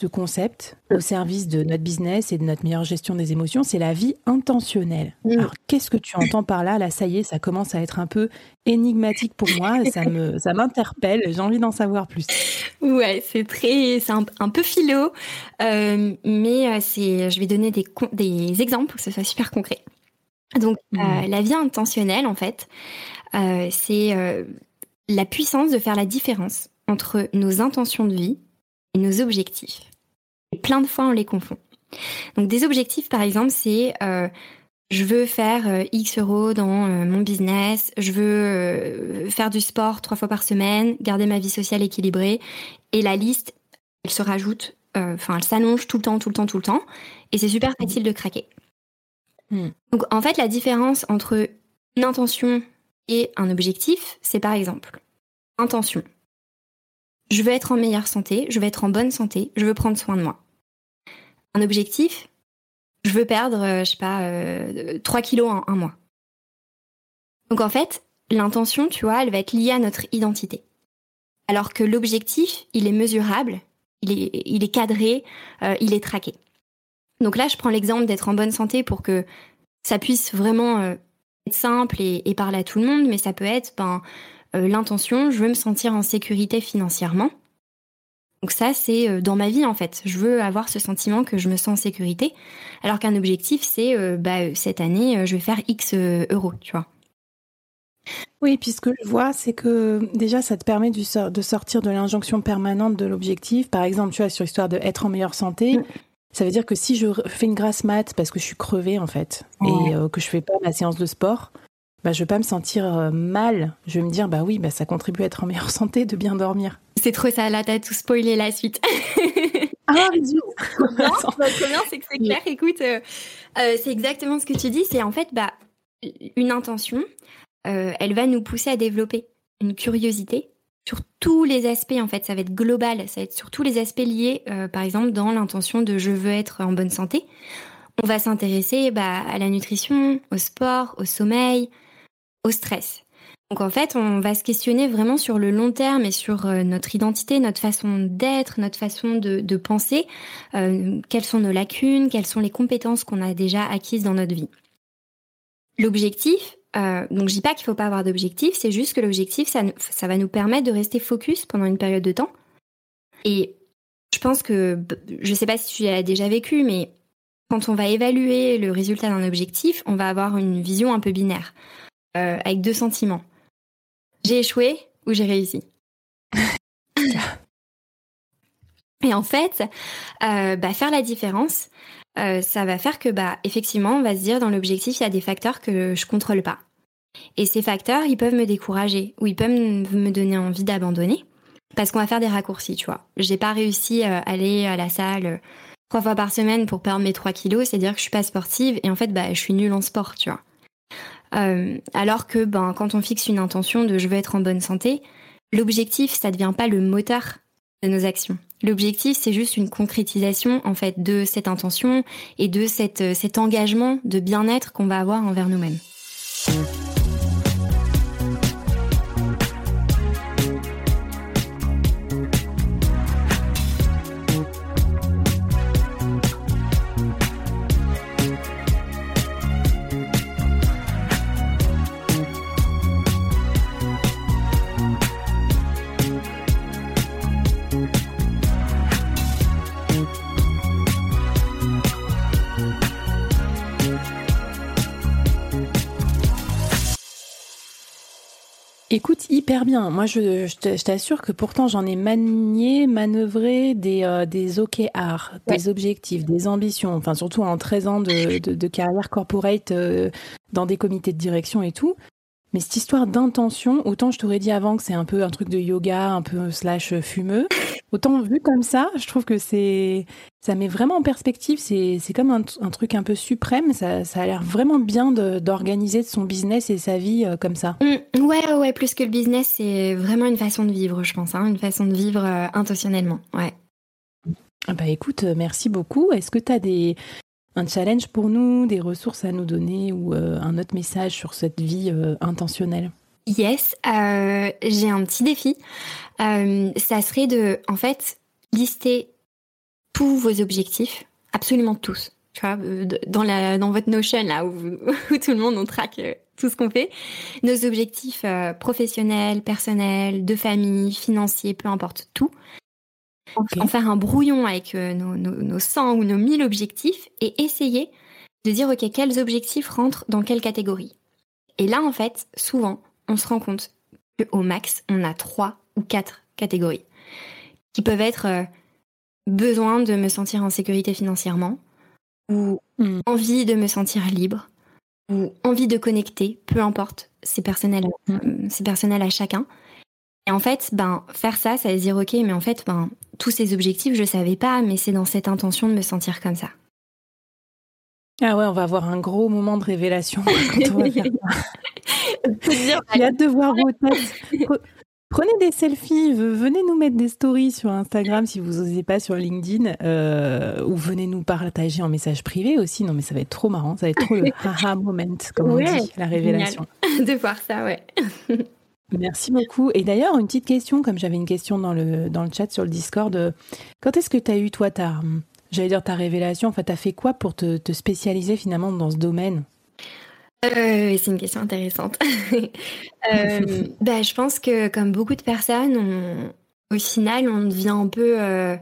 ce concept au service de notre business et de notre meilleure gestion des émotions, c'est la vie intentionnelle. Alors, qu'est-ce que tu entends par là? Là, ça y est, ça commence à être un peu énigmatique pour moi, ça me, ça m'interpelle. J'ai envie d'en savoir plus. Ouais, c'est très, c'est un, peu philo, euh, mais euh, c'est, je vais donner des, des exemples pour que ce soit super concret. Donc, euh, mmh. la vie intentionnelle, en fait, c'est la puissance de faire la différence entre nos intentions de vie nos objectifs. Et plein de fois, on les confond. Donc des objectifs, par exemple, c'est euh, je veux faire euh, X euros dans euh, mon business, je veux faire du sport trois fois par semaine, garder ma vie sociale équilibrée, et la liste, elle se rajoute, enfin, elle s'allonge tout le temps, tout le temps, tout le temps, et c'est super facile de craquer. Hmm. Donc en fait, la différence entre une intention et un objectif, c'est par exemple intention je veux être en meilleure santé, je veux être en bonne santé, je veux prendre soin de moi. Un objectif, je veux perdre, euh, je sais pas, euh, 3 kilos en un mois. Donc en fait, l'intention, tu vois, elle va être liée à notre identité. Alors que l'objectif, il est mesurable, il est, il est cadré, euh, il est traqué. Donc là, je prends l'exemple d'être en bonne santé pour que ça puisse vraiment euh, être simple et, et, parler à tout le monde, mais ça peut être, ben, l'intention, je veux me sentir en sécurité financièrement. Donc ça, c'est euh, dans ma vie en fait. Je veux avoir ce sentiment que je me sens en sécurité, alors qu'un objectif, c'est euh, bah, cette année, je vais faire X euros, tu vois. Oui, puis ce que je vois, c'est que déjà, ça te permet de sortir de l'injonction permanente de l'objectif. Par exemple, tu vois, sur l'histoire de être en meilleure santé, mm. ça veut dire que si je fais une grasse mat parce que je suis crevée, en fait, et que je fais pas ma séance de sport, bah, je vais pas me sentir euh, mal. Je vais me dire, bah oui, bah, ça contribue à être en meilleure santé de bien dormir. C'est trop ça, là, t'as tout spoilé la suite. ah, mais bien, c'est que c'est clair. Écoute, euh, euh, c'est exactement ce que tu dis. C'est en fait, bah, une intention, elle va nous pousser à développer une curiosité sur tous les aspects. En fait, ça va être global. Ça va être sur tous les aspects liés, par exemple, dans l'intention de je veux être en bonne santé. On va s'intéresser bah, à la nutrition, au sport, au sommeil, au stress. Donc en fait, on va se questionner vraiment sur le long terme et sur euh, notre identité, notre façon d'être, notre façon de, penser, euh, quelles sont nos lacunes, quelles sont les compétences qu'on a déjà acquises dans notre vie. L'objectif, euh, donc je dis pas qu'il faut pas avoir d'objectif, c'est juste que l'objectif, ça, ça va nous permettre de rester focus pendant une période de temps. Et je pense que, je sais pas si tu l'as déjà vécu, mais quand on va évaluer le résultat d'un objectif, on va avoir une vision un peu binaire. Euh, avec deux sentiments. J'ai échoué ou j'ai réussi. Et en fait, euh, bah, faire la différence, euh, ça va faire que, bah, effectivement, on va se dire dans l'objectif, il y a des facteurs que je contrôle pas. Et ces facteurs, ils peuvent me décourager ou ils peuvent me donner envie d'abandonner parce qu'on va faire des raccourcis, tu vois. J'ai pas réussi à aller à la salle trois fois par semaine pour perdre mes trois kilos, c'est-à-dire que je suis pas sportive et en fait, bah, je suis nulle en sport, tu vois. Euh, alors que ben, quand on fixe une intention de je veux être en bonne santé, l'objectif, ça ne devient pas le moteur de nos actions. L'objectif, c'est juste une concrétisation en fait de cette intention et de cette, cet engagement de bien-être qu'on va avoir envers nous-mêmes. Écoute, hyper bien. Moi, je, t'assure que pourtant, j'en ai manié, manœuvré des, euh, des OKR, des objectifs, des ambitions. Enfin, surtout en 13 ans de, carrière corporate euh, dans des comités de direction et tout. Mais cette histoire d'intention, autant je t'aurais dit avant que c'est un peu un truc de yoga, un peu slash fumeux, autant vu comme ça, je trouve que c'est ça met vraiment en perspective. C'est comme un, truc un peu suprême. Ça, ça a l'air vraiment bien d'organiser son business et sa vie euh, comme ça. Mmh, ouais, ouais, plus que le business, c'est vraiment une façon de vivre, je pense, hein, une façon de vivre euh, intentionnellement. Ouais. Ah bah écoute, euh, merci beaucoup. Est-ce que tu as des, un challenge pour nous, des ressources à nous donner ou euh, un autre message sur cette vie euh, intentionnelle Yes, euh, j'ai un petit défi. ça serait de, en fait, lister tous vos objectifs, absolument tous. Tu vois, dans, la, dans votre Notion, là, où, où tout le monde, on traque tout ce qu'on fait, nos objectifs professionnels, personnels, de famille, financiers, peu importe, tout en faire un brouillon avec euh, nos, nos, 100 ou nos 1000 objectifs et essayer de dire, OK, quels objectifs rentrent dans quelle catégorie. Et là, en fait, souvent, on se rend compte qu'au max, on a trois ou quatre catégories qui peuvent être euh, besoin de me sentir en sécurité financièrement ou hmm. envie de me sentir libre ou envie de connecter, peu importe, c'est personnel, hmm. c'est personnel à chacun. Et en fait, ben, faire ça, ça veut dire, ok, mais en fait, ben, tous ces objectifs, je savais pas, mais c'est dans cette intention de me sentir comme ça. Ah ouais, on va avoir un gros moment de révélation quand on va faire ça. J'ai hâte de voir vos têtes. Prenez des selfies, venez nous mettre des stories sur Instagram si vous n'osez pas sur LinkedIn, euh, ou venez nous partager en message privé aussi. Non, mais ça va être trop marrant, ça va être trop le haha moment, comme on dit, la révélation. De voir ça, ouais. Merci beaucoup. Et d'ailleurs, une petite question, comme j'avais une question dans le, dans le chat sur le Discord, euh, quand est-ce que tu as eu, toi, ta, j'allais dire ta révélation, enfin, tu as fait quoi pour te, te, spécialiser finalement dans ce domaine? Euh, C'est une question intéressante. euh, bah, je pense que, comme beaucoup de personnes, on, au final, on devient un peu... Euh,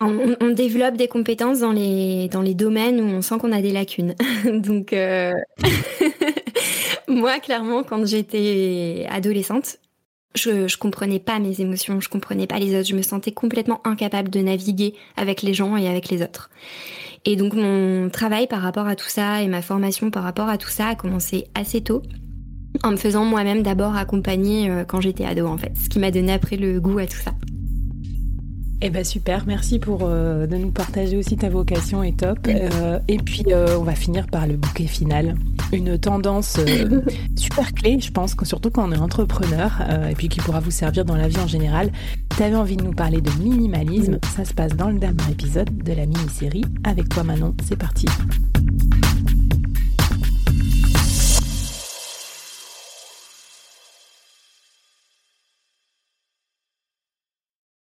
on, on, développe des compétences dans les, dans les domaines où on sent qu'on a des lacunes. Donc... Moi, clairement, quand j'étais adolescente, je, je comprenais pas mes émotions, je comprenais pas les autres, je me sentais complètement incapable de naviguer avec les gens et avec les autres. Et donc mon travail par rapport à tout ça et ma formation par rapport à tout ça a commencé assez tôt, en me faisant moi-même d'abord accompagner euh, quand j'étais ado en fait, ce qui m'a donné après le goût à tout ça. Eh ben super, merci pour euh, de nous partager aussi ta vocation est top. Euh, et puis euh, on va finir par le bouquet final, une tendance super clé, je pense, surtout quand on est entrepreneur et puis qui pourra vous servir dans la vie en général. Tu avais envie de nous parler de minimalisme, ça se passe dans le dernier épisode de la mini-série. Avec toi Manon, c'est parti.